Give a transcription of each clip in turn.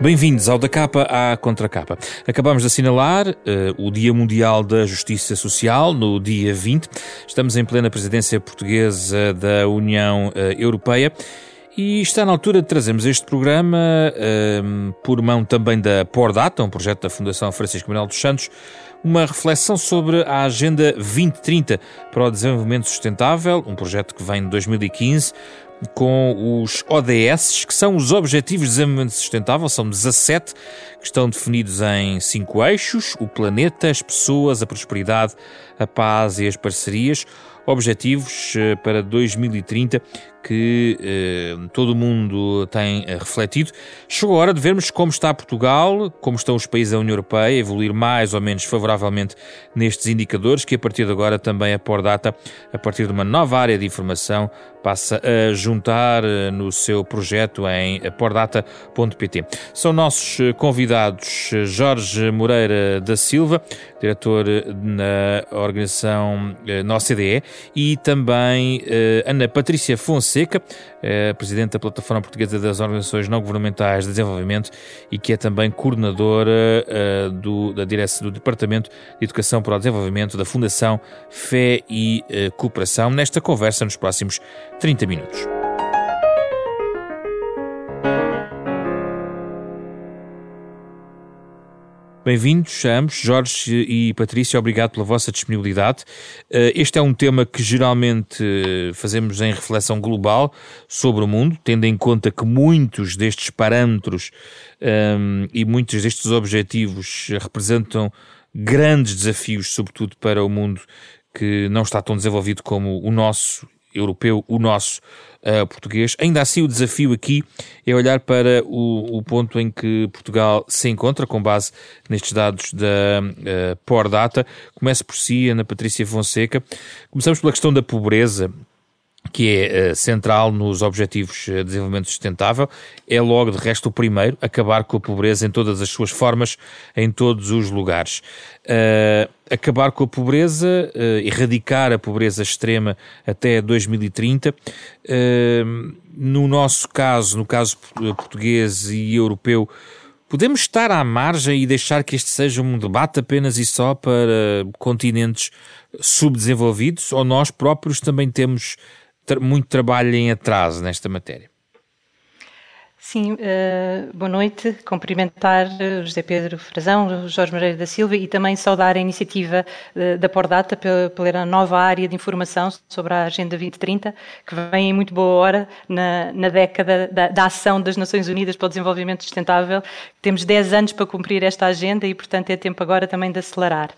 Bem-vindos ao Da Capa à Contracapa. Acabamos de assinalar uh, o Dia Mundial da Justiça Social, no dia 20. Estamos em plena presidência portuguesa da União uh, Europeia. E está na altura de trazermos este programa, uh, por mão também da Pordata, um projeto da Fundação Francisco Manuel dos Santos, uma reflexão sobre a Agenda 2030 para o Desenvolvimento Sustentável, um projeto que vem de 2015, com os ODS, que são os Objetivos de Desenvolvimento Sustentável, são 17, que estão definidos em cinco eixos: o planeta, as pessoas, a prosperidade, a paz e as parcerias. Objetivos eh, para 2030 que eh, todo mundo tem eh, refletido. Chegou a hora de vermos como está Portugal, como estão os países da União Europeia, evoluir mais ou menos favoravelmente nestes indicadores, que a partir de agora também a Pordata, a partir de uma nova área de informação, passa a juntar eh, no seu projeto em pordata.pt. São nossos eh, convidados eh, Jorge Moreira da Silva, diretor na organização na OCDE, e também Ana Patrícia Fonseca, Fonseca, é presidente da Plataforma Portuguesa das Organizações Não Governamentais de Desenvolvimento e que é também coordenadora uh, do, da direção do Departamento de Educação para o Desenvolvimento da Fundação Fé e uh, Cooperação, nesta conversa nos próximos 30 minutos. Bem-vindos a ambos, Jorge e Patrícia, obrigado pela vossa disponibilidade. Eh, este é um tema que geralmente eh, fazemos em reflexão global sobre o mundo, tendo em conta que muitos destes parâmetros um, ehm, e muitos destes objetivos representam grandes desafios, sobretudo para o mundo que não está tão desenvolvido como o nosso europeu, o nosso uh, português. Ainda assim, o desafio aqui é olhar para o, o, ponto em que Portugal se encontra, com base nestes dados da uh, Por Data. Começo por si, Ana Patrícia Fonseca. Começamos pela questão da pobreza que é uh, central nos Objetivos de Desenvolvimento Sustentável, é logo de resto o primeiro, acabar com a pobreza em todas as suas formas, em todos os lugares. Uh, acabar com a pobreza, uh, erradicar a pobreza extrema até 2030. no nosso caso, no caso português e europeu, podemos estar à margem e deixar que este seja um debate apenas e só para continentes subdesenvolvidos, ou nós próprios também temos muito trabalho em atraso nesta matéria. Sim, uh, boa noite. Cumprimentar uh, José Pedro Frazão, Jorge Moreira da Silva e também saudar a iniciativa uh, da Pordata pela, pela nova área de informação sobre a Agenda 2030, que vem em muito boa hora na, na década da, da, ação das Nações Unidas para o Desenvolvimento Sustentável. Temos 10 anos para cumprir esta agenda e, portanto, é tempo agora também de acelerar.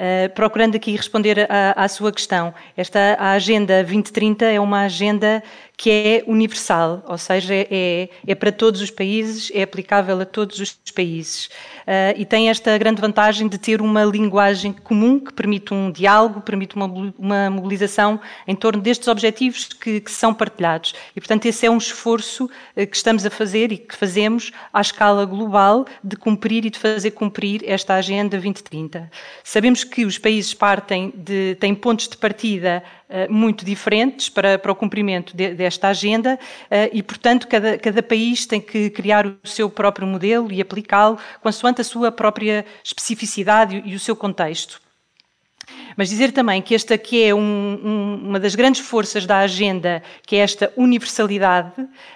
Uh, procurando aqui responder à, à, sua questão, esta a Agenda 2030 é uma agenda que é universal, ou seja, é, é para todos os países, é aplicável a todos os países. Uh, e tem esta grande vantagem de ter uma linguagem comum que permite um diálogo, permite uma, uma mobilização em torno destes objetivos que, que, são partilhados. E, portanto, esse é um esforço uh, que estamos a fazer e que fazemos à escala global de cumprir e de fazer cumprir esta Agenda 2030. Sabemos que os países partem de, têm pontos de partida muito diferentes para, para o cumprimento de, desta agenda eh, e, portanto, cada, cada país tem que criar o seu próprio modelo e aplicá-lo consoante a sua própria especificidade e o seu contexto. Mas dizer também que esta que é um, um, uma das grandes forças da agenda, que é esta universalidade,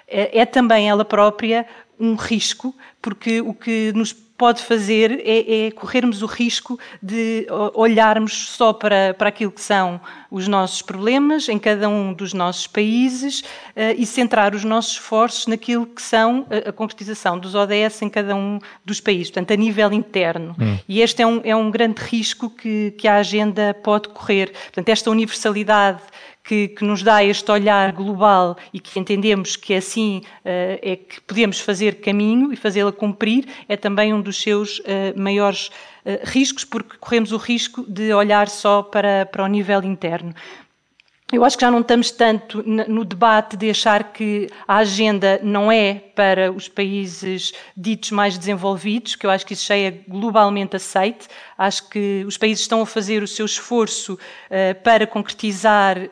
é, é também ela própria um risco, porque o que nos pode fazer é, é, corrermos o risco de olharmos só para, para aquilo que são os nossos problemas em cada um dos nossos países uh, e centrar os nossos esforços naquilo que são a, a, concretização dos ODS em cada um dos países, portanto, a nível interno. Hum. E este é um, é um grande risco que, que a agenda pode correr. Portanto, esta universalidade que, que, nos dá este olhar global e que entendemos que assim uh, é que podemos fazer caminho e fazê-la cumprir, é também um dos seus uh, maiores uh, riscos, porque corremos o risco de olhar só para, para o nível interno. Eu acho que já não estamos tanto no debate de achar que a agenda não é para os países ditos mais desenvolvidos, que eu acho que isso já é globalmente aceite. Acho que os países estão a fazer o seu esforço uh, para concretizar uh,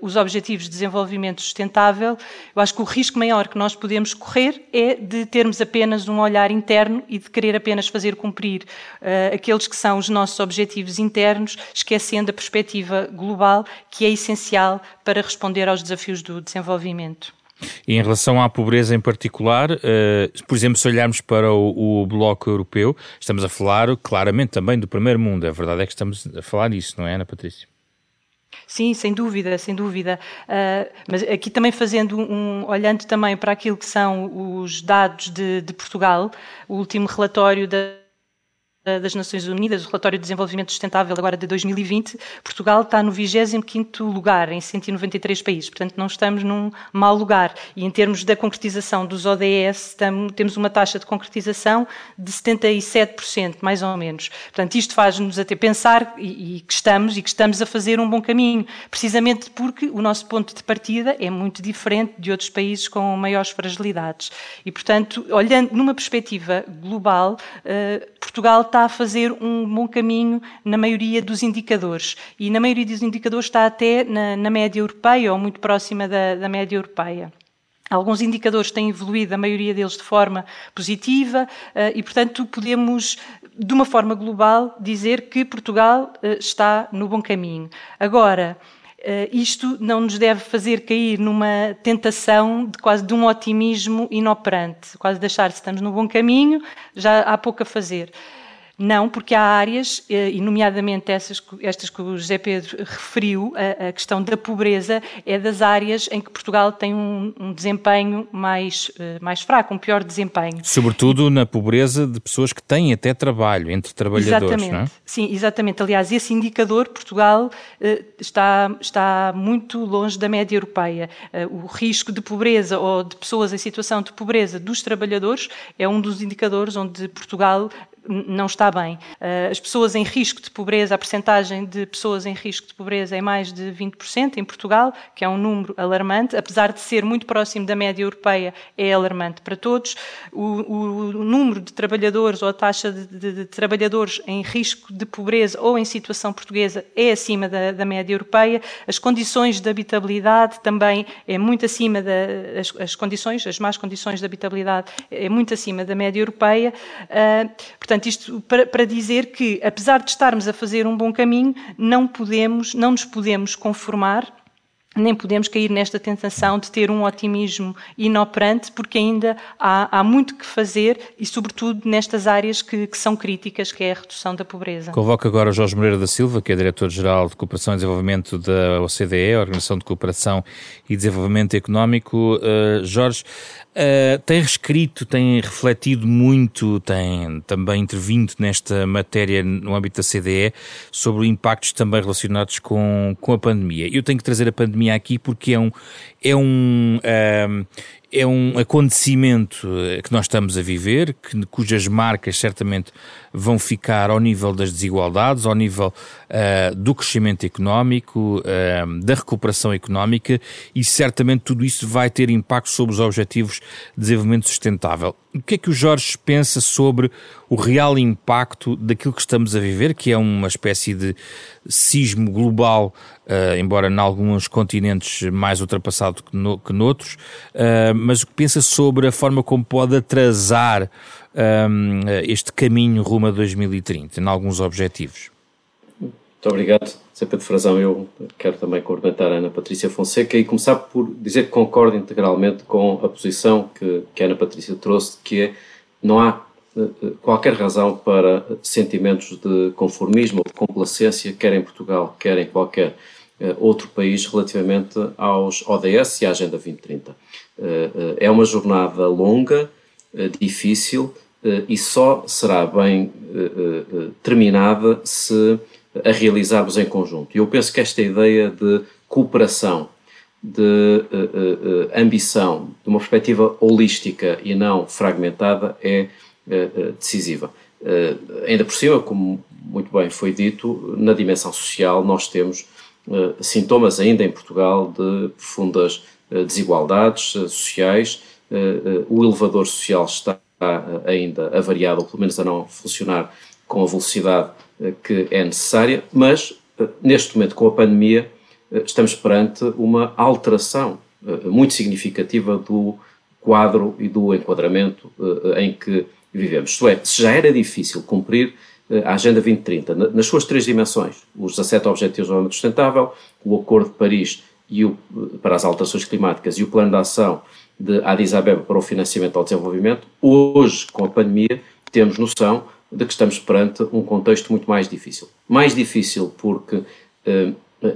os objetivos de desenvolvimento sustentável. Eu acho que o risco maior que nós podemos correr é de termos apenas um olhar interno e de querer apenas fazer cumprir uh, aqueles que são os nossos objetivos internos, esquecendo a perspectiva global, que é essencial para responder aos desafios do desenvolvimento. E em relação à pobreza em particular, uh, por exemplo, se olharmos para o, o, Bloco Europeu, estamos a falar claramente também do primeiro mundo. A verdade é que estamos a falar disso, não é, Ana Patrícia? Sim, sem dúvida, sem dúvida. Uh, mas aqui também fazendo um, olhando também para aquilo que são os dados de, de Portugal, o último relatório da das Nações Unidas, o relatório de desenvolvimento sustentável agora de 2020, Portugal está no 25º lugar em 193 países, portanto não estamos num mau lugar. E em termos da concretização dos ODS, temos uma taxa de concretização de 77%, mais ou menos. Portanto, isto faz-nos até pensar e, e que estamos e que estamos a fazer um bom caminho, precisamente porque o nosso ponto de partida é muito diferente de outros países com maiores fragilidades. E, portanto, olhando numa perspectiva global, uh, Portugal está a fazer um bom caminho na maioria dos indicadores. E na maioria dos indicadores está até na, na média europeia ou muito próxima da, da média europeia. Alguns indicadores têm evoluído, a maioria deles de forma positiva, eh, e, portanto, podemos, de uma forma global, dizer que Portugal eh, está no bom caminho. Agora, eh, isto não nos deve fazer cair numa tentação de quase de um otimismo inoperante, quase deixar se estamos no bom caminho, já há pouco a fazer. Não, porque há áreas, eh, e nomeadamente essas, estas que o José Pedro referiu, a, a, questão da pobreza é das áreas em que Portugal tem um, um desempenho mais, eh, mais fraco, um pior desempenho. Sobretudo na pobreza de pessoas que têm até trabalho, entre trabalhadores, exatamente. não é? Sim, exatamente. Aliás, esse indicador, Portugal eh, está, está muito longe da média europeia. O risco de pobreza ou de pessoas em situação de pobreza dos trabalhadores é um dos indicadores onde Portugal não está bem. Eh, as pessoas em risco de pobreza, a percentagem de pessoas em risco de pobreza é mais de 20% em Portugal, que é um número alarmante, apesar de ser muito próximo da média europeia, é alarmante para todos. O, o número de trabalhadores ou a taxa de, de, de, trabalhadores em risco de pobreza ou em situação portuguesa é acima da, da média europeia. As condições de habitabilidade também é muito acima das as condições, as más condições de habitabilidade é muito acima da média europeia. Uh, Portanto, isto para, para, dizer que, apesar de estarmos a fazer um bom caminho, não podemos, não nos podemos conformar nem podemos cair nesta tentação de ter um otimismo inoperante, porque ainda há, há muito que fazer e, sobretudo, nestas áreas que, que, são críticas, que é a redução da pobreza. Convoco agora Jorge Moreira da Silva, que é Diretor-Geral de Cooperação e Desenvolvimento da OCDE, Organização de Cooperação e Desenvolvimento Económico. Uh, Jorge, Uh, tem reescrito, tem refletido muito, tem também intervindo nesta matéria no âmbito da CDE sobre impactos também relacionados com, com a pandemia. Eu tenho que trazer a pandemia aqui porque é um, é um, uh, é um acontecimento eh, que nós estamos a viver, que, cujas marcas certamente vão ficar ao nível das desigualdades, ao nível uh, do crescimento económico, uh, da recuperação económica e certamente tudo isso vai ter impacto sobre os objetivos de desenvolvimento sustentável. O que é que o Jorge pensa sobre o real impacto daquilo que estamos a viver, que é uma espécie de sismo global, uh, embora em alguns continentes mais ultrapassado que, que noutros, mas o que pensa sobre a forma como pode atrasar este caminho rumo a 2030, em alguns objetivos? Muito obrigado, Zé Pedro Frazão. Eu quero também cumprimentar a Ana Patrícia Fonseca e começar por dizer que concordo integralmente com a posição que, que a Ana Patrícia trouxe, que é não há eh, eh, qualquer razão para sentimentos de conformismo ou de complacência, quer em Portugal, quer em qualquer eh, outro país, relativamente aos ODS e à Agenda 2030. É uma jornada longa, difícil e só será bem terminada se a realizarmos em conjunto. E eu penso que esta ideia de cooperação, de ambição, de uma perspectiva holística e não fragmentada é eh, decisiva. Ainda por cima, como muito bem foi dito, na dimensão social nós temos sintomas ainda em Portugal de profundas desigualdades sociais. O elevador social está ainda avariado, ou pelo menos a não funcionar com a velocidade que é necessária, mas neste momento, com a pandemia, estamos perante uma alteração muito significativa do quadro e do enquadramento em que vivemos. Isto é, se já era difícil cumprir eh, a Agenda 2030 nas suas três dimensões, os 17 Objetivos de Desenvolvimento Sustentável, o Acordo de Paris e o, eh, para as alterações climáticas e o Plano de Ação de Addis Abeba para o financiamento ao desenvolvimento, hoje, com a pandemia, temos noção de que estamos perante um contexto muito mais difícil. Mais difícil porque eh,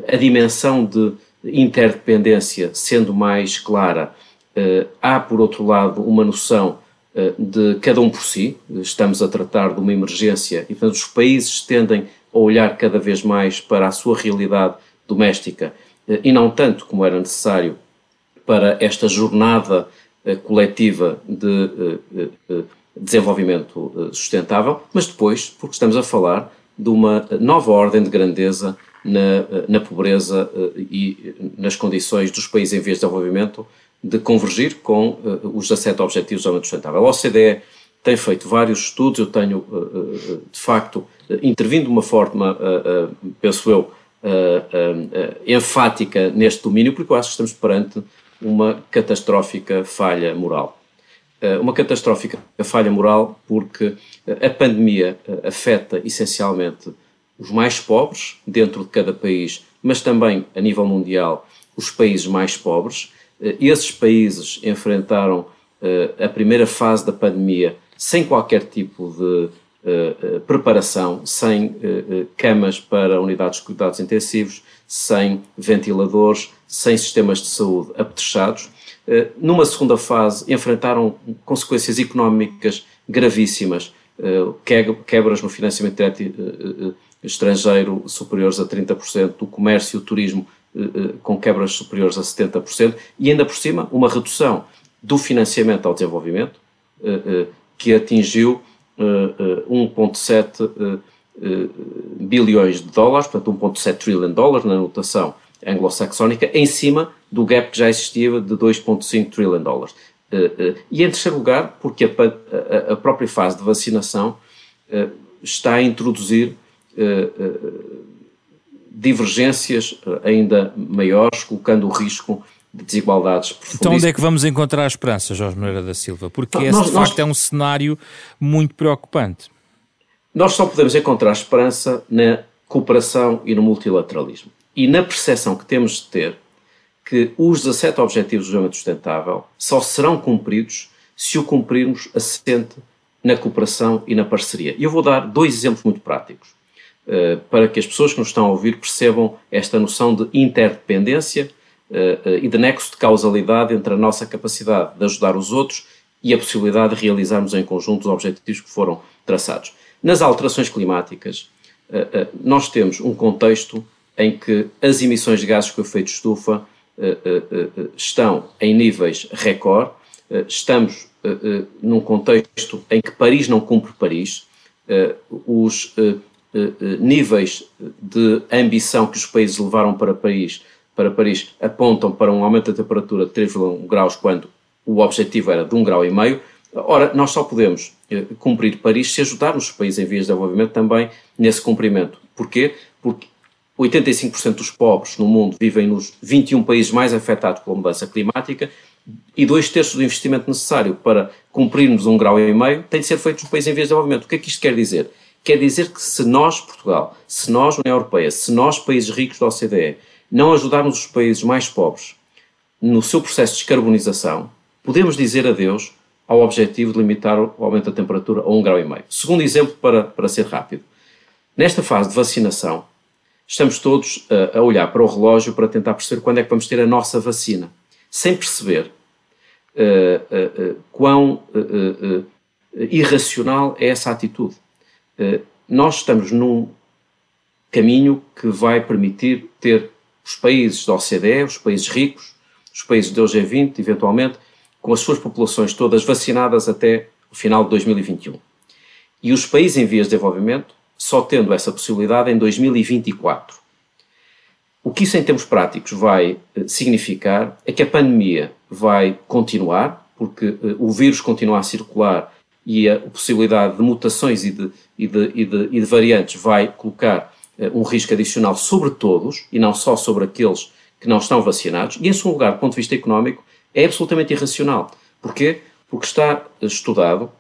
a dimensão de interdependência sendo mais clara, eh, há, por outro lado, uma noção eh, de cada um por si, estamos a tratar de uma emergência e, portanto, os países tendem a olhar cada vez mais para a sua realidade doméstica e não tanto como era necessário para esta jornada coletiva de desenvolvimento sustentável, mas depois, porque estamos a falar de uma nova ordem de grandeza na, na pobreza e nas condições dos países em vias de desenvolvimento de convergir com os 17 Objetivos de Desenvolvimento Sustentável. A OCDE tem feito vários estudos, eu tenho, de facto, intervindo de uma forma, penso eu, enfática neste domínio, porque eu acho que estamos perante uma catastrófica falha moral. Uma catastrófica falha moral porque a pandemia afeta essencialmente os mais pobres dentro de cada país, mas também a nível mundial os países mais pobres eh, esses países enfrentaram eh, a primeira fase da pandemia sem qualquer tipo de eh, preparação, sem camas para unidades de cuidados intensivos, sem ventiladores, sem sistemas de saúde apetrechados. Numa segunda fase, enfrentaram consequências económicas gravíssimas, quebras no financiamento direto estrangeiro superiores a 30%, do comércio e o turismo eh, eh, com quebras superiores a 70%, e ainda por cima uma redução do financiamento ao desenvolvimento, eh, que atingiu 1,7 bilhões de dólares, portanto 1,7 trillion de dólares na notação anglo-saxónica, em cima do gap que já existia de 2,5 trillion de dólares. E em terceiro lugar, porque a, a própria fase de vacinação está a introduzir divergências eh, ainda maiores, colocando o risco de desigualdades profundas. Então onde é que vamos encontrar a esperança, Jorge Moreira da Silva? Porque esse, nós, de facto, nós, é um cenário muito preocupante. Nós só podemos encontrar esperança na cooperação e no multilateralismo. E na percepção que temos de ter que os 17 Objetivos do Desenvolvimento Sustentável só serão cumpridos se o cumprirmos assente na cooperação e na parceria. E eu vou dar dois exemplos muito práticos. Eh, para que as pessoas que nos estão a ouvir percebam esta noção de interdependência eh, eh, e de nexo de causalidade entre a nossa capacidade de ajudar os outros e a possibilidade de realizarmos em conjunto os objetivos que foram traçados. Nas alterações climáticas, nós temos um contexto em que as emissões de gases com efeito estufa estão em níveis recorde, estamos num contexto em que Paris não cumpre Paris, os eh, eh, níveis de ambição que os países levaram para Paris, para Paris apontam para um aumento da temperatura de 3,1 graus quando o objetivo era de 1,5 grau. E meio. Ora, nós só podemos eh, cumprir Paris se ajudarmos os países em vias de desenvolvimento também nesse cumprimento. Porquê? Porque 85% dos pobres no mundo vivem nos 21 países mais afetados pela mudança climática e dois terços do investimento necessário para cumprirmos um grau e meio tem de ser feito nos países em vias de desenvolvimento. O que é que isto quer dizer? Quer dizer que se nós, Portugal, se nós, União Europeia, se nós, países ricos da OCDE, não ajudarmos os países mais pobres no seu processo de descarbonização, podemos dizer adeus ao objetivo de limitar o aumento da temperatura a 1,5 grau. Segundo exemplo, para, para ser rápido. Nesta fase de vacinação, estamos todos uh, a olhar para o relógio para tentar perceber quando é que vamos ter a nossa vacina, sem perceber uh, uh, quão irracional é essa atitude. Eh, nós estamos num caminho que vai permitir ter os países da OCDE, os países ricos, os países do G20, eventualmente, com as suas populações todas vacinadas até o final de 2021. E os países em vias de desenvolvimento só tendo essa possibilidade em 2024. O que isso em termos práticos vai eh, significar é que a pandemia vai continuar, porque uh, o vírus continua a circular e a possibilidade de mutações e de, e de, e de, e de variantes vai colocar uh, um risco adicional sobre todos e não só sobre aqueles que não estão vacinados. E, em segundo lugar, do ponto de vista económico, é absolutamente irracional. Porquê? Porque está estudado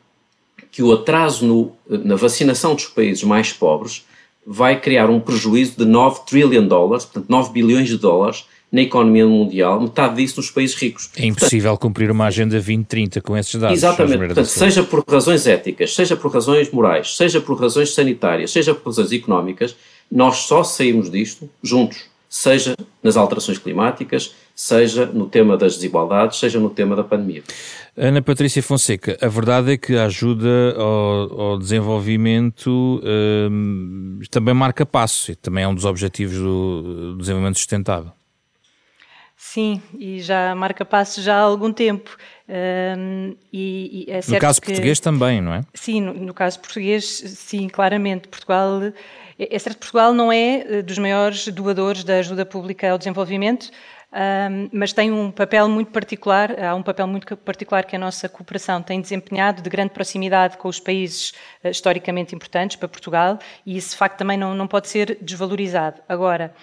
que o atraso no, na vacinação dos países mais pobres vai criar um prejuízo de 9 trillion dólares, portanto 9 bilhões de dólares na economia mundial, metade disso nos países ricos. É impossível portanto, cumprir uma agenda 2030 com esses dados. Exatamente, portanto, seja por razões éticas, seja por razões morais, seja por razões sanitárias, seja por razões económicas, nós só saímos disto juntos, seja nas alterações climáticas, seja no tema das desigualdades, seja no tema da pandemia. Ana Patrícia Fonseca, a verdade é que a ajuda ao, ao desenvolvimento hum, também marca passo e também é um dos objetivos do, do desenvolvimento sustentável. Sim, e já marca passo já há algum tempo. Um, e, e é no caso que, português também, não é? Sim, no, no, caso português, sim, claramente. Portugal, é, é certo que Portugal não é eh, dos maiores doadores da ajuda pública ao desenvolvimento, um, mas tem um papel muito particular, há um papel muito particular que a nossa cooperação tem desempenhado de grande proximidade com os países uh, historicamente importantes para Portugal e esse facto também não, não pode ser desvalorizado. Agora,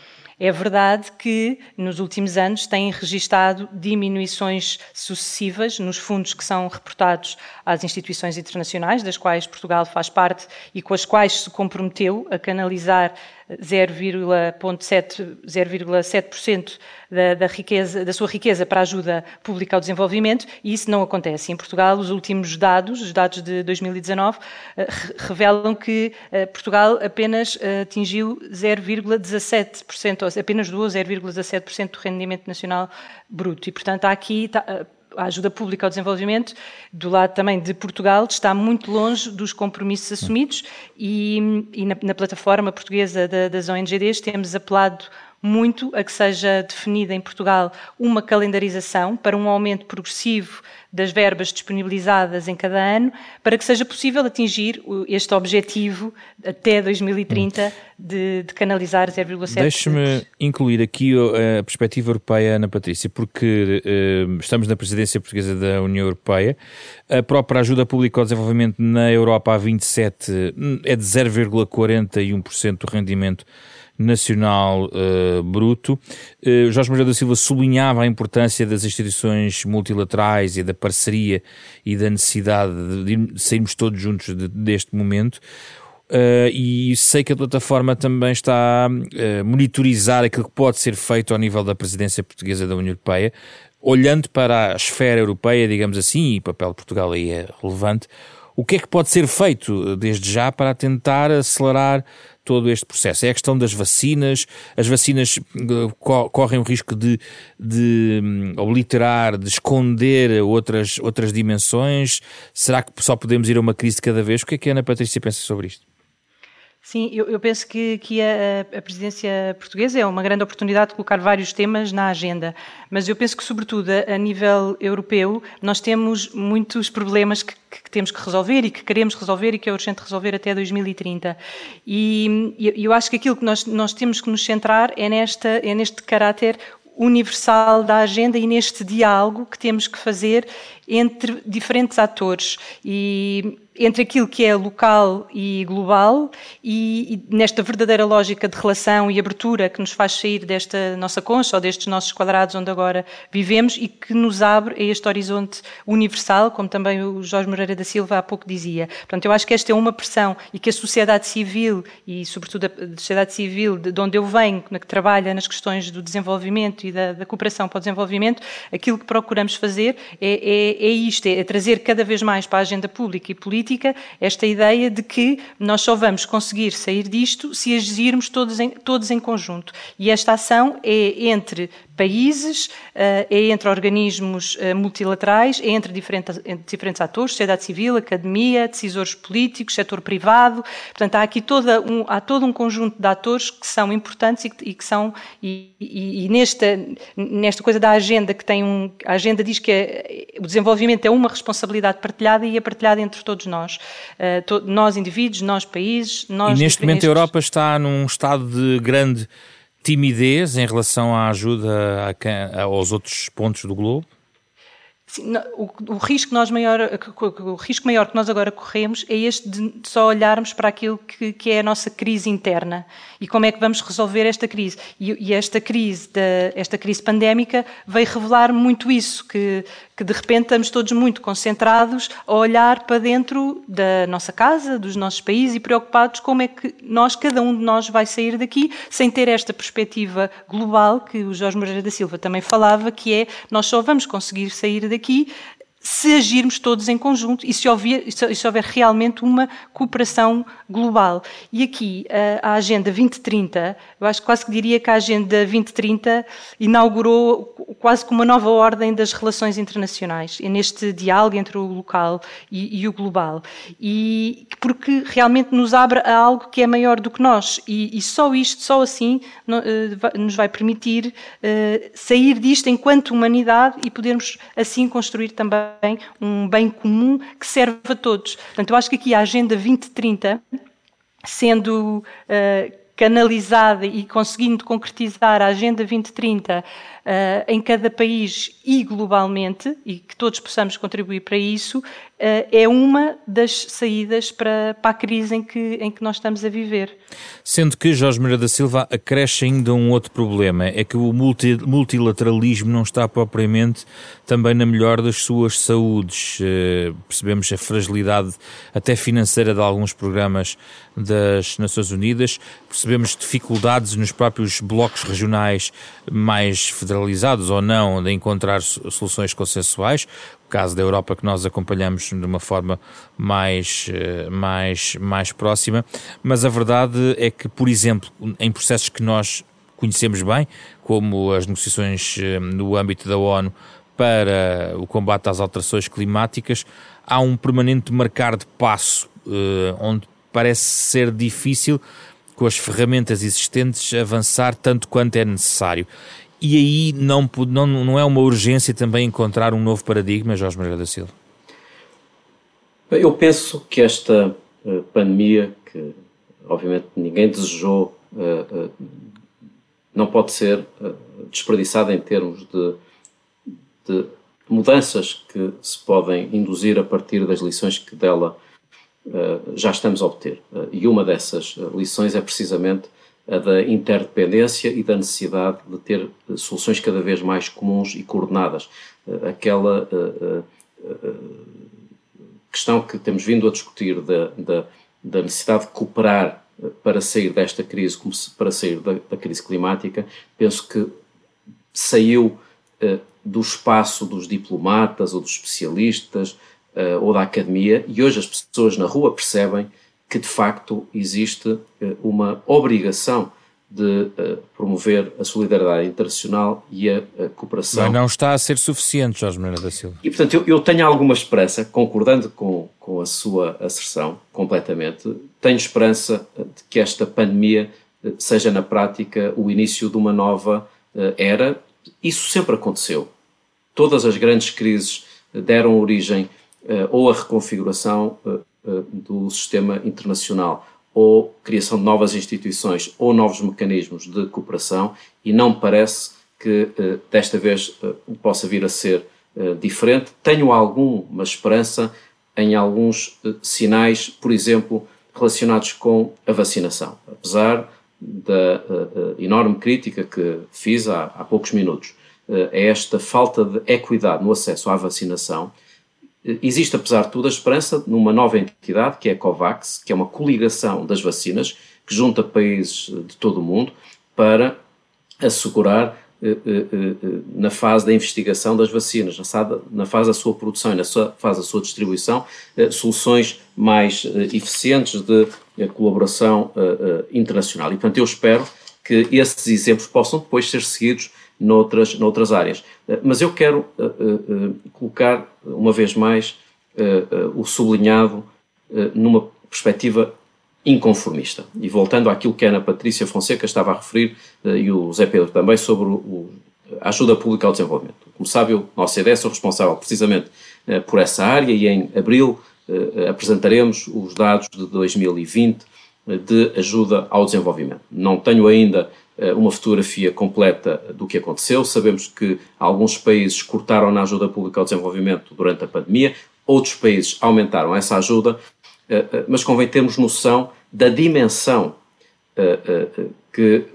é verdade que nos últimos anos têm registado diminuições sucessivas nos fundos que são reportados às instituições internacionais, das quais Portugal faz parte e com as quais se comprometeu a canalizar 0,7% da, da, da sua riqueza para ajuda pública ao desenvolvimento e isso não acontece. Em Portugal, os últimos dados, os dados de 2019, eh, revelam que eh, Portugal apenas eh, atingiu 0,17%, ou apenas doou 0,17% do rendimento nacional bruto. E, portanto, há aqui a ajuda pública ao desenvolvimento, do lado também de Portugal, está muito longe dos compromissos assumidos e, e na, na, plataforma portuguesa da, das ONGDs temos apelado muito a que seja definida em Portugal uma calendarização para um aumento progressivo das verbas disponibilizadas em cada ano, para que seja possível atingir este objetivo até 2030 de, de canalizar 0,7%. Deixe-me incluir aqui a perspectiva europeia, Ana Patrícia, porque uh, estamos na presidência portuguesa da União Europeia. A própria ajuda pública ao desenvolvimento na Europa a 27 hum, é de 0,41% do rendimento nacional uh, bruto. Uh, Jorge Maria da Silva sublinhava a importância das instituições multilaterais e da parceria e da necessidade de, sairmos todos juntos de, deste momento. Uh, e sei que a plataforma também está a monitorizar aquilo que pode ser feito ao nível da presidência portuguesa da União Europeia, olhando para a esfera europeia, digamos assim, e o papel de Portugal aí é relevante. O que é que pode ser feito desde já para tentar acelerar todo este processo? É a questão das vacinas. As vacinas uh, correm o risco de, de um, obliterar, de esconder outras, outras dimensões? Será que só podemos ir a uma crise de cada vez? O que é que a Ana Patrícia pensa sobre isto? Sim, eu, eu, penso que, que a, a, presidência portuguesa é uma grande oportunidade de colocar vários temas na agenda, mas eu penso que, sobretudo, a, nível europeu, nós temos muitos problemas que, que, temos que resolver e que queremos resolver e que é urgente resolver até 2030. E, e eu acho que aquilo que nós, nós temos que nos centrar é, nesta, é neste caráter universal da agenda e neste diálogo que temos que fazer entre diferentes atores e entre aquilo que é local e global e, e, nesta verdadeira lógica de relação e abertura que nos faz sair desta nossa concha ou destes nossos quadrados onde agora vivemos e que nos abre a este horizonte universal, como também o Jorge Moreira da Silva há pouco dizia. Portanto, eu acho que esta é uma pressão e que a sociedade civil e, sobretudo, a sociedade civil de onde eu venho, que trabalha nas questões do desenvolvimento e da, da cooperação para o desenvolvimento, aquilo que procuramos fazer é, é, isto, é trazer cada vez mais para a agenda pública e política política esta ideia de que nós só vamos conseguir sair disto se agirmos todos em, todos em conjunto. E esta ação é entre países, eh, é entre organismos eh, multilaterais, é entre diferentes, entre diferentes atores, sociedade civil, academia, decisores políticos, setor privado. Portanto, há aqui toda um, há todo um conjunto de atores que são importantes e que, e que são, e, e, e, nesta, nesta coisa da agenda, que tem um, a agenda diz que é, o desenvolvimento é uma responsabilidade partilhada e é partilhada entre todos nós. Uh, to, nós indivíduos, nós países, nós... E neste momento a Europa está num estado de grande timidez em relação à ajuda a, aos outros pontos do globo? Sim, o, o, risco nós maior, o risco maior que nós agora corremos é este de só olharmos para aquilo que, que é a nossa crise interna e como é que vamos resolver esta crise. E, e esta crise, esta crise pandémica veio revelar muito isso, que, que de repente estamos todos muito concentrados a olhar para dentro da nossa casa, dos nossos países e preocupados como é que nós, cada um de nós vai sair daqui sem ter esta perspectiva global que o Jorge Moreira da Silva também falava, que é nós só vamos conseguir sair daqui aqui se agirmos todos em conjunto e se houver, se houver realmente uma cooperação global. E aqui a Agenda 2030, eu acho que quase que diria que a Agenda 2030 inaugurou quase como uma nova ordem das relações internacionais, neste diálogo entre o local e, e, o global. E porque realmente nos abre a algo que é maior do que nós. E, e só isto, só assim, eh, nos vai permitir uh, sair disto enquanto humanidade e podermos assim construir também um bem comum que serve a todos. Portanto, eu acho que aqui a Agenda 2030, sendo uh, canalizada e conseguindo concretizar a Agenda 2030 uh, em cada país e globalmente, e que todos possamos contribuir para isso, é uma das saídas para, para a crise em que, em que nós estamos a viver. Sendo que Jorge Moreira da Silva acresce ainda um outro problema, é que o multi, multilateralismo não está propriamente também na melhor das suas saúdes. Uh, percebemos a fragilidade até financeira de alguns programas das Nações Unidas, percebemos dificuldades nos próprios blocos regionais mais federalizados ou não, de encontrar soluções consensuais. Caso da Europa que nós acompanhamos de uma forma mais, eh, mais, mais próxima. Mas a verdade é que, por exemplo, em processos que nós conhecemos bem, como as negociações eh, no âmbito da ONU para o combate às alterações climáticas, há um permanente marcar de passo, eh, onde parece ser difícil com as ferramentas existentes avançar tanto quanto é necessário. E aí não, não, não é uma urgência também encontrar um novo paradigma, Jorge Maria da Silva? Eu penso que esta uh, pandemia, que obviamente ninguém desejou, uh, uh, não pode ser desperdiçada em termos de, de, mudanças que se podem induzir a partir das lições que dela já estamos a obter. e uma dessas lições é precisamente a da interdependência e da necessidade de ter eh, soluções cada vez mais comuns e coordenadas. Eh, aquela uh, questão que temos vindo a discutir da, da, da, necessidade de cooperar para sair desta crise, como se, para sair da, da, crise climática, penso que saiu do espaço dos diplomatas ou dos especialistas ou da academia e hoje as pessoas na rua percebem que de facto existe eh, uma obrigação de uh, promover a solidariedade internacional e a, cooperação. Mas não está a ser suficiente, Jorge Moreira da Silva. E, portanto, eu, eu, tenho alguma esperança, concordando com, com a sua asserção completamente, tenho esperança de que esta pandemia seja, na prática, o início de uma nova era. Isso sempre aconteceu. Todas as grandes crises deram origem ou a reconfiguração eh, do sistema internacional ou criação de novas instituições ou novos mecanismos de cooperação e não parece que uh, desta vez uh, possa vir a ser diferente. Tenho alguma esperança em alguns sinais, por exemplo, relacionados com a vacinação, apesar da enorme crítica que fiz há, há poucos minutos a esta falta de equidade no acesso à vacinação Existe, apesar de tudo, a esperança numa nova entidade, que é a COVAX, que é uma coligação das vacinas, que junta países de todo o mundo para assegurar eh, eh, eh, na fase da investigação das vacinas, na fase da sua produção e na fase da sua distribuição, soluções mais eficientes de colaboração internacional. E, portanto, eu espero que esses exemplos possam depois ser seguidos noutras, noutras áreas. Eh, mas eu quero uh, uh, colocar, uma vez mais, o sublinhado numa perspectiva inconformista. E voltando àquilo que a Ana Patrícia Fonseca estava a referir, e o Zé Pedro também, sobre o, a ajuda pública ao desenvolvimento. Como sabe, o nosso CDS sou responsável precisamente por essa área e em abril apresentaremos os dados de 2020 de ajuda ao desenvolvimento. Não tenho ainda uma fotografia completa do que aconteceu. Sabemos que alguns países cortaram na ajuda pública ao desenvolvimento durante a pandemia, outros países aumentaram essa ajuda, mas convém termos noção da dimensão que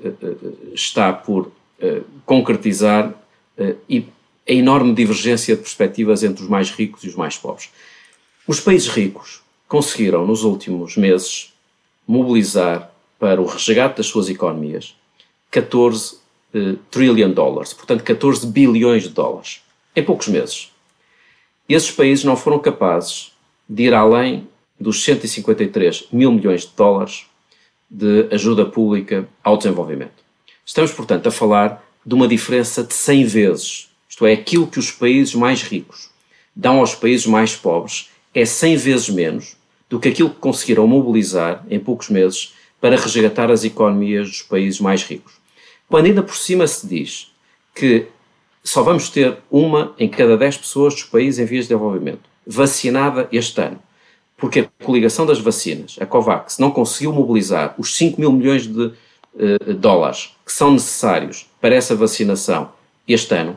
está por concretizar e a enorme divergência de perspectivas entre os mais ricos e os mais pobres. Os países ricos conseguiram, nos últimos meses, mobilizar para o resgate das suas economias 14 eh, trillion dólares, portanto 14 bilhões de dólares, em poucos meses. Esses países não foram capazes de ir além dos 153 mil milhões de dólares de ajuda pública ao desenvolvimento. Estamos, portanto, a falar de uma diferença de 100 vezes, isto é, aquilo que os países mais ricos dão aos países mais pobres é 100 vezes menos do que aquilo que conseguiram mobilizar em poucos meses para resgatar as economias dos países mais ricos. Quando ainda por cima se diz que só vamos ter uma em cada 10 pessoas dos países em vias de desenvolvimento vacinada este ano, porque a coligação das vacinas, a COVAX, não conseguiu mobilizar os 5 mil milhões de uh, dólares que são necessários para essa vacinação este ano,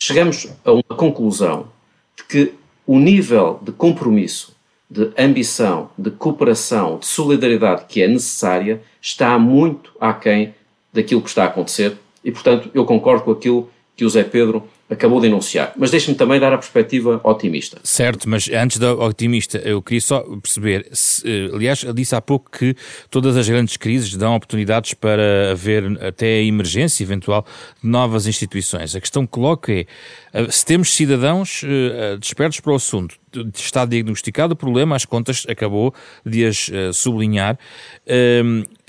chegamos a uma conclusão de que o nível de compromisso, de ambição, de cooperação, de solidariedade que é necessária está muito aquém daquilo que está a acontecer e, portanto, eu concordo com aquilo que o Zé Pedro acabou de enunciar. Mas deixe-me também dar a perspectiva otimista. Certo, mas antes da otimista, eu queria só perceber, se, eh, aliás, disse há pouco que todas as grandes crises dão oportunidades para haver até a emergência eventual de novas instituições. A questão que coloco é, eh, se temos cidadãos uh, despertos para o assunto, está diagnosticado o problema, as contas acabou de as sublinhar.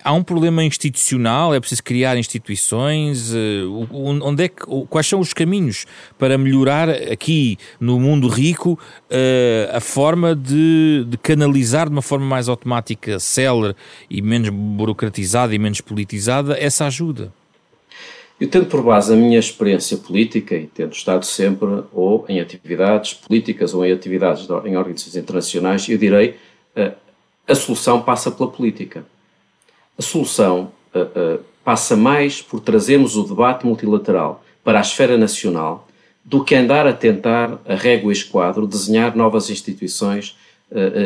Há um problema institucional, é preciso criar instituições. Uh, onde é que, quais são os caminhos para melhorar aqui no mundo rico a forma de, de, canalizar de uma forma mais automática, célere e menos burocratizada e menos politizada essa ajuda? Eu tendo por base a minha experiência política e tendo estado sempre ou em atividades políticas ou em atividades em organizações internacionais, eu direi uh, a solução passa pela política. A solução uh, uh, passa mais por trazermos o debate multilateral para a esfera nacional do que andar a tentar, a régua e esquadro, desenhar novas instituições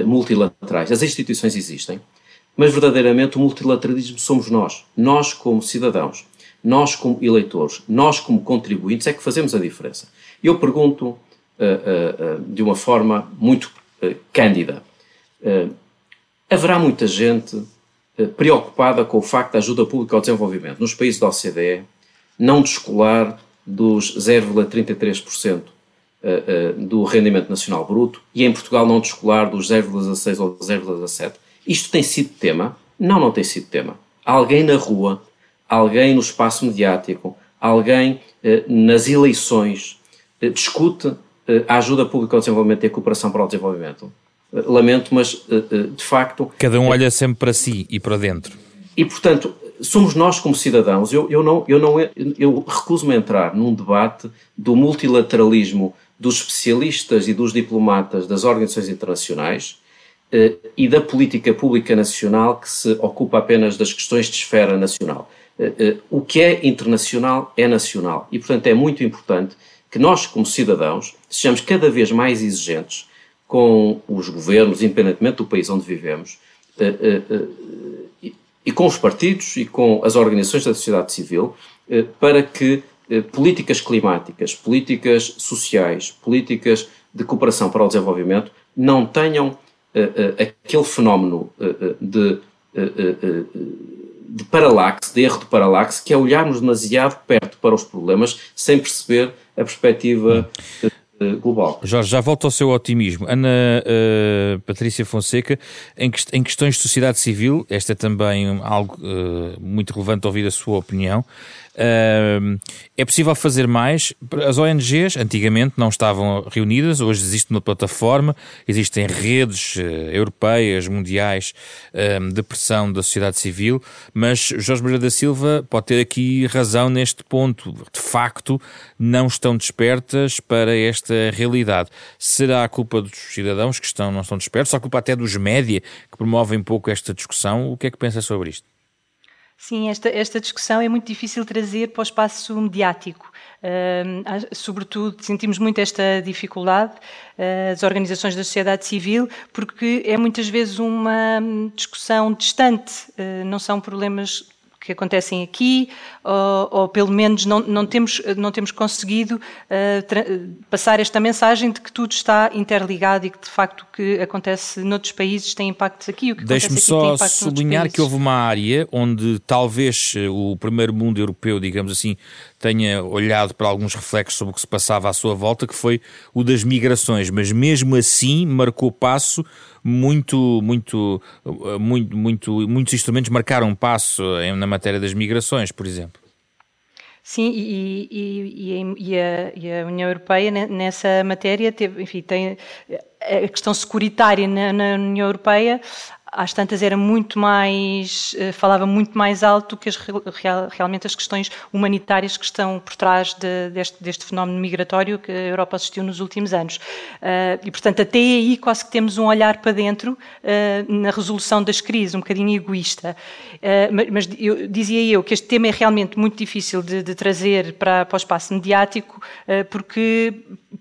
multilaterais. As instituições existem, mas verdadeiramente o multilateralismo somos nós, nós como cidadãos nós como eleitores, nós como contribuintes, é que fazemos a diferença. Eu pergunto uh, uh, uh, de uma forma muito cândida: haverá muita gente preocupada com o facto da ajuda pública ao desenvolvimento nos países da OCDE não descolar dos 0,33% do rendimento nacional bruto e em Portugal não descolar dos 0,16 ou 0,17%. Isto tem sido tema? Não, não tem sido tema. Alguém na rua alguém no espaço mediático, alguém eh, nas eleições eh, discute eh, a ajuda pública ao desenvolvimento e a cooperação para o desenvolvimento. Eh, lamento, mas eh, eh, de facto. Cada um olha sempre para si e para dentro. E portanto, somos nós como cidadãos. Eu, eu não, eu não, eu recuso-me a entrar num debate do multilateralismo dos especialistas e dos diplomatas das organizações internacionais e da política pública nacional que se ocupa apenas das questões de esfera nacional. O que é internacional é nacional. E, portanto, é muito importante que nós, como cidadãos, sejamos cada vez mais exigentes com os governos, independentemente do país onde vivemos, eh, e com os partidos e com as organizações da sociedade civil, para que políticas climáticas, políticas sociais, políticas de cooperação para o desenvolvimento não tenham aquele fenómeno de de paralaxe, de erro de paralaxe, que é olharmos demasiado perto para os problemas sem perceber a perspectiva uh, global. Jorge, já volto ao seu otimismo. Ana uh, Patrícia Fonseca, em, em, questões de sociedade civil, esta é também algo uh, muito relevante ouvir a sua opinião. Uh, é possível fazer mais? As ONGs antigamente não estavam reunidas, hoje existe uma plataforma, existem redes uh, europeias, mundiais de pressão da sociedade civil, mas Jorge Moreira da Silva pode ter aqui razão neste ponto. De facto, não estão despertas para esta realidade. Será a culpa dos cidadãos que estão, não estão despertos? Ou a culpa até dos média que promovem pouco esta discussão? O que é que pensa sobre isto? Sim, esta, esta discussão é muito difícil trazer para o espaço mediático. Uh, sobretudo, sentimos muito esta dificuldade, uh, as organizações da sociedade civil, porque é muitas vezes uma discussão distante, uh, não são problemas que acontecem aqui, ou, ou, pelo menos não, não, temos, não temos conseguido uh, passar esta mensagem de que tudo está interligado e que de facto o que acontece noutros países tem impactos aqui. Deixe-me só sublinhar que houve uma área onde talvez eh, o primeiro mundo europeu, digamos assim, tenha olhado para alguns reflexos sobre o que se passava à sua volta, que foi o das migrações, mas mesmo assim marcou passo muito, muito, muito, muito, muitos instrumentos marcaram passo na matéria das migrações, por exemplo. Sim, e, e, e, a, e, a, União Europeia nessa matéria teve, enfim, tem a questão securitária na, na União Europeia às tantas era muito mais, eh, falava muito mais alto que as, realmente as questões humanitárias que estão por trás de, deste, deste, fenómeno migratório que a Europa assistiu nos últimos anos. Uh, e, portanto, até aí quase que temos um olhar para dentro uh, na resolução das crises, um bocadinho egoísta. Mas, mas eu, dizia eu que este tema é realmente muito difícil de, de trazer para, para, o espaço mediático, porque,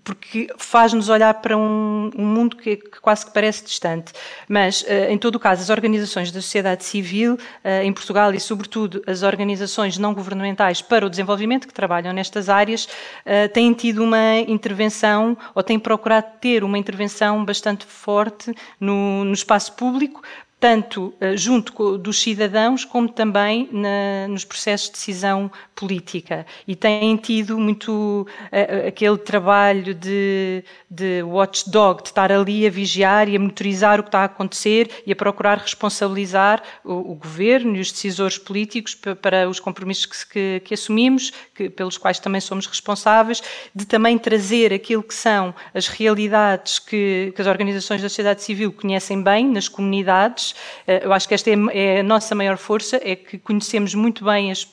porque faz-nos olhar para um, um mundo que, que, quase que parece distante. Mas, em todo o caso, as organizações da sociedade civil uh, em Portugal e, sobretudo, as organizações não governamentais para o desenvolvimento que trabalham nestas áreas uh, têm tido uma intervenção ou têm procurado ter uma intervenção bastante forte no, no espaço público tanto uh, junto dos cidadãos como também na, nos processos de decisão política. E têm tido muito uh, aquele trabalho de, de watchdog, de estar ali a vigiar e a monitorizar o que está a acontecer e a procurar responsabilizar o, o governo e os decisores políticos para os compromissos que, que, que assumimos, que, pelos quais também somos responsáveis, de também trazer aquilo que são as realidades que, que as organizações da sociedade civil conhecem bem nas comunidades eh, eu acho que esta é, é a nossa maior força, é que conhecemos muito bem, as,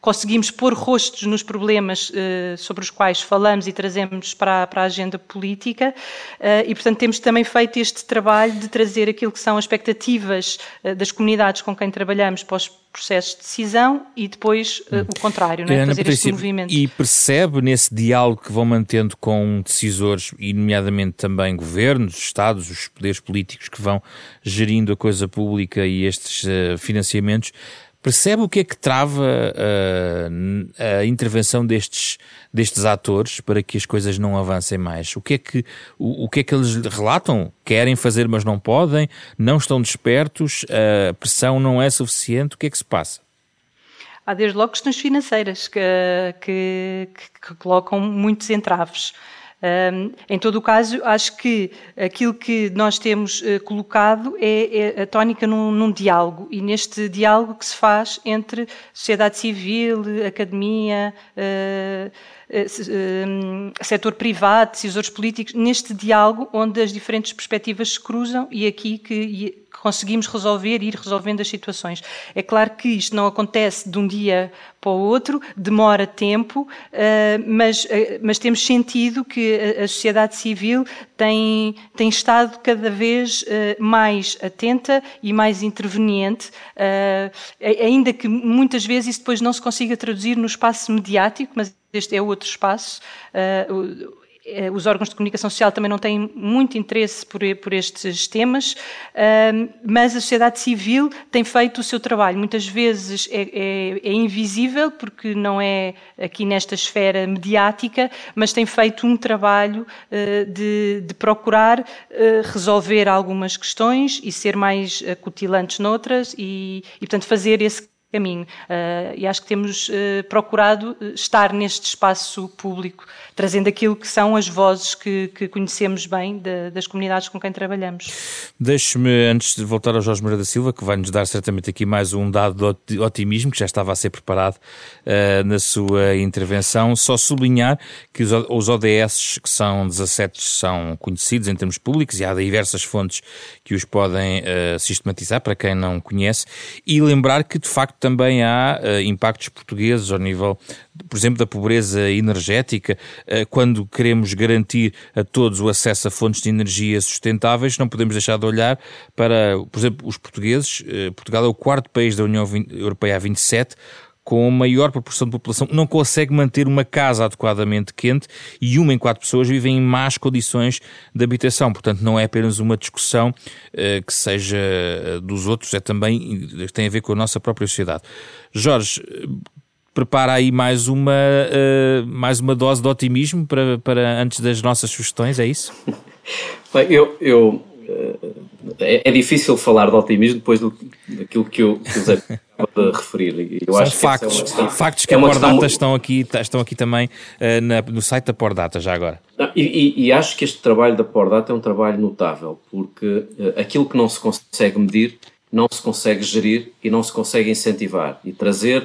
conseguimos pôr rostos nos problemas uh, sobre os quais falamos e trazemos para, para a agenda política uh, e, portanto, temos também feito este trabalho de trazer aquilo que são as expectativas das comunidades com quem trabalhamos para os processos de decisão e depois uh, o contrário, não é? fazer Patrícia, este movimento. E percebe nesse diálogo que vão mantendo com decisores, e nomeadamente também governos, Estados, os poderes políticos que vão gerindo a coisa pública e estes uh, financiamentos, Percebe o que é que trava uh, a intervenção destes, destes atores para que as coisas não avancem mais? O que, é que, o, o que é que eles relatam? Querem fazer, mas não podem? Não estão despertos? A pressão não é suficiente? O que é que se passa? Há desde logo questões financeiras que, que, que colocam muitos entraves. Um, em todo o caso, acho que aquilo que nós temos uh, colocado é, é, a tónica num, num, diálogo. E neste diálogo que se faz entre sociedade civil, academia, uh, setor privado, decisores políticos, neste diálogo onde as diferentes perspectivas se cruzam e aqui que conseguimos resolver e ir resolvendo as situações. É claro que isto não acontece de um dia para o outro, demora tempo, eh, mas, eh, mas temos sentido que a sociedade civil tem, tem estado cada vez eh, mais atenta e mais interveniente, ainda que muitas vezes isso depois não se consiga traduzir no espaço mediático, mas este é outro espaço. Eh, os órgãos de comunicação social também não têm muito interesse por, estes temas, mas a sociedade civil tem feito o seu trabalho. Muitas vezes é, é, é, invisível, porque não é aqui nesta esfera mediática, mas tem feito um trabalho eh, de, procurar resolver algumas questões e ser mais acutilantes noutras e portanto, fazer esse caminho. Uh, e acho que temos uh, procurado estar neste espaço público, trazendo aquilo que são as vozes que, que conhecemos bem de, das comunidades com quem trabalhamos. Deixe-me, antes de voltar ao Jorge Moreira da Silva, que vai nos dar certamente aqui mais um dado de otimismo, que já estava a ser preparado uh, na sua intervenção, só sublinhar que os, os ODS, que são 17, são conhecidos em termos públicos e há diversas fontes que os podem sistematizar, para quem não conhece, e lembrar que, de facto, também há uh, impactos portugueses ao nível, por exemplo, da pobreza energética. Uh, quando queremos garantir a todos o acesso a fontes de energia sustentáveis, não podemos deixar de olhar para, por exemplo, os portugueses. Uh, Portugal é o quarto país da União Europeia a 27 com maior proporção de população não consegue manter uma casa adequadamente quente e uma em quatro pessoas vivem em más condições de habitação. Portanto, não é apenas uma discussão uh, que seja eh, dos outros, é também tem a ver com a nossa própria sociedade. Jorge, prepara aí mais uma, uh, mais uma dose de otimismo para, para antes das nossas sugestões, é isso? Bem, eu, eu é, é, difícil falar de otimismo depois do, daquilo que que José acaba de referir. Eu São acho factos, que é questão, factos que é a Pordata questão... estão, aqui, estão aqui também uh, na, no site da Pordata já agora. E, e, e, acho que este trabalho da Pordata é um trabalho notável, porque uh, aquilo que não se consegue medir, não se consegue gerir e não se consegue incentivar e trazer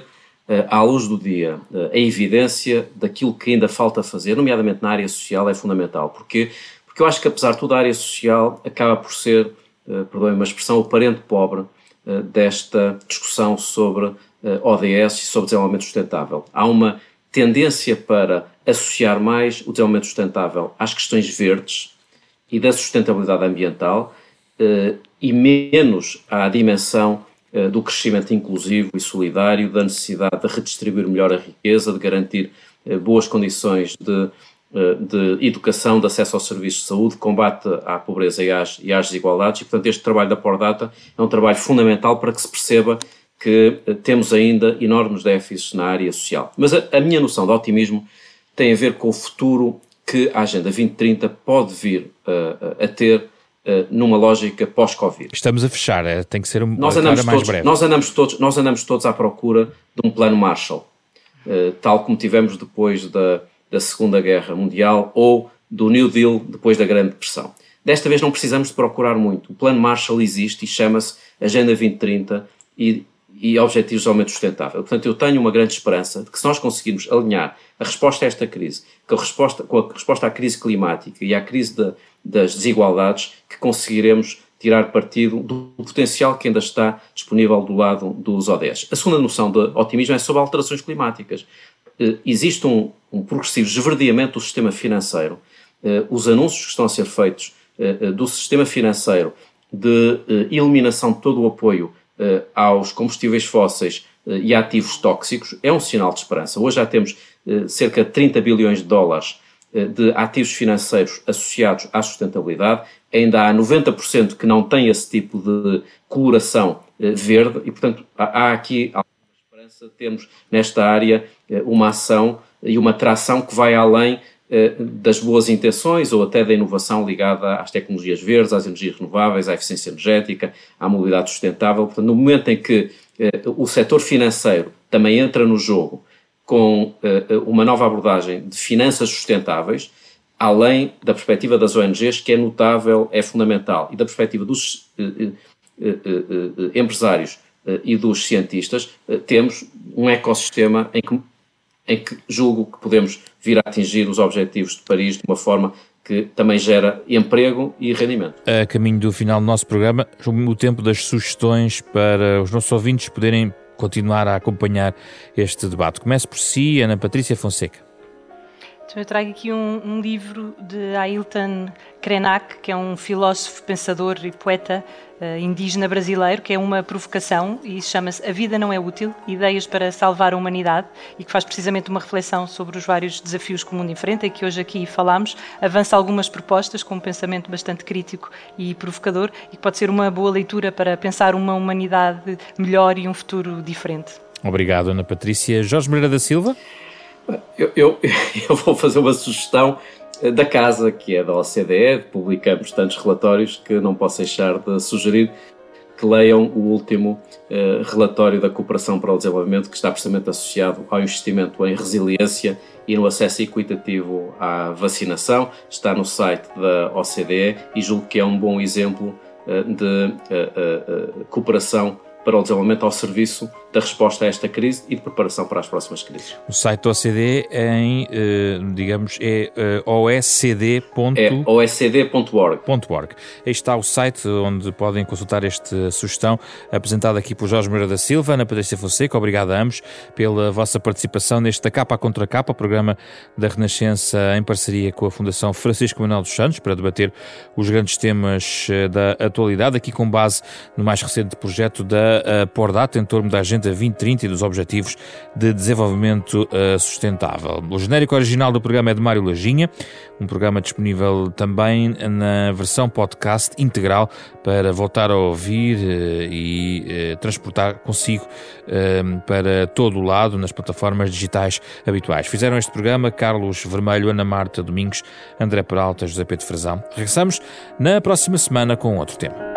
uh, à luz do dia a evidência daquilo que ainda falta fazer, nomeadamente na área social, é fundamental. Porque porque eu acho que, apesar de tudo, a área social acaba por ser, uh, perdoem uma expressão, o parente pobre desta discussão sobre uh, ODS e sobre desenvolvimento sustentável. Há uma tendência para associar mais o desenvolvimento sustentável às questões verdes e da sustentabilidade ambiental uh, e menos à dimensão do crescimento inclusivo e solidário, da necessidade de redistribuir melhor a riqueza, de garantir boas condições de eh, de educação, de acesso aos serviços de saúde, combate à pobreza e às, e às desigualdades, e portanto este trabalho da Pordata é um trabalho fundamental para que se perceba que eh, temos ainda enormes déficits na área social. Mas a, a minha noção de otimismo tem a ver com o futuro que a Agenda 2030 pode vir uh, a ter Uh, numa lógica pós-Covid. Estamos a fechar, é, tem que ser um, nós andamos mais todos, breve. Nós andamos, todos, nós andamos todos à procura de um plano Marshall, uh, tal como tivemos depois da, da Segunda Guerra Mundial ou do New Deal depois da Grande Depressão. Desta vez não precisamos de procurar muito. O Plano Marshall existe e chama-se Agenda 2030 e, e Objetivos de Aumento Sustentável. Portanto, eu tenho uma grande esperança de que se nós conseguirmos alinhar a resposta a esta crise com a resposta, com a resposta à crise climática e à crise de, das desigualdades, que conseguiremos tirar partido do potencial que ainda está disponível do lado dos ODS. A segunda noção de otimismo é sobre alterações climáticas. Eh, existe um, um progressivo esverdeamento do sistema financeiro. Eh, os anúncios que estão a ser feitos eh, do sistema financeiro de eliminação de todo o apoio aos combustíveis fósseis e ativos tóxicos é um sinal de esperança. Hoje já temos cerca de 30 bilhões de dólares de ativos financeiros associados à sustentabilidade. Ainda há 90% que não têm esse tipo de coloração verde e, portanto, há aqui termos nesta área eh, uma ação e uma tração que vai além eh, das boas intenções ou até da inovação ligada às tecnologias verdes, às energias renováveis, à eficiência energética, à mobilidade sustentável. Portanto, no momento em que eh, o setor financeiro também entra no jogo com uma nova abordagem de finanças sustentáveis, além da perspectiva das ONGs, que é notável, é fundamental, e da perspectiva dos empresários e dos cientistas, eh, temos um ecossistema em que, em que julgo que podemos vir a atingir os objetivos de Paris de uma forma que também gera emprego e rendimento. A caminho do final do nosso programa, o tempo das sugestões para os nossos ouvintes poderem continuar a acompanhar este debate. Comece por si, Ana Patrícia Fonseca. Então eu trago aqui um, um, livro de Ailton Krenak, que é um filósofo, pensador e poeta uh, indígena brasileiro, que é uma provocação e chama-se A Vida Não é Útil, Ideias para Salvar a Humanidade, e que faz precisamente uma reflexão sobre os vários desafios que o mundo enfrenta e que hoje aqui falamos. Avança algumas propostas com um pensamento bastante crítico e provocador e que pode ser uma boa leitura para pensar uma humanidade melhor e um futuro diferente. Obrigado, Ana Patrícia. Jorge Moreira da Silva? Eu, eu, eu, vou fazer uma sugestão da casa, que é da OCDE, publicamos tantos relatórios que não posso deixar de sugerir que leiam o último uh, relatório da Cooperação para o Desenvolvimento, que está precisamente associado ao investimento em resiliência e no acesso equitativo à vacinação. Está no site da OCDE e julgo que é um bom exemplo uh, de uh, cooperação para o desenvolvimento ao serviço da resposta a esta crise e de preparação para as próximas crises. O site da OCDE em, eh, digamos, é eh, oscd. É oscd.org. Aí está o site onde podem consultar esta sugestão apresentada aqui por Jorge Moreira da Silva, Ana Patrícia Fonseca. Obrigado a ambos pela vossa participação neste Capa Contra Capa, programa da Renascença em parceria com a Fundação Francisco Manuel dos Santos, para debater os grandes temas eh, da atualidade, aqui com base no mais recente projeto da Pordata, em torno da agenda Agenda 2030 e dos Objetivos de Desenvolvimento uh, Sustentável. O genérico original do programa é de Mário Lajinha, um programa disponível também na versão podcast integral para voltar a ouvir uh, e uh, transportar consigo para todo o lado nas plataformas digitais habituais. Fizeram este programa Carlos Vermelho, Ana Marta Domingos, André Peralta, José Pedro Frazão. Regressamos na próxima semana com outro tema.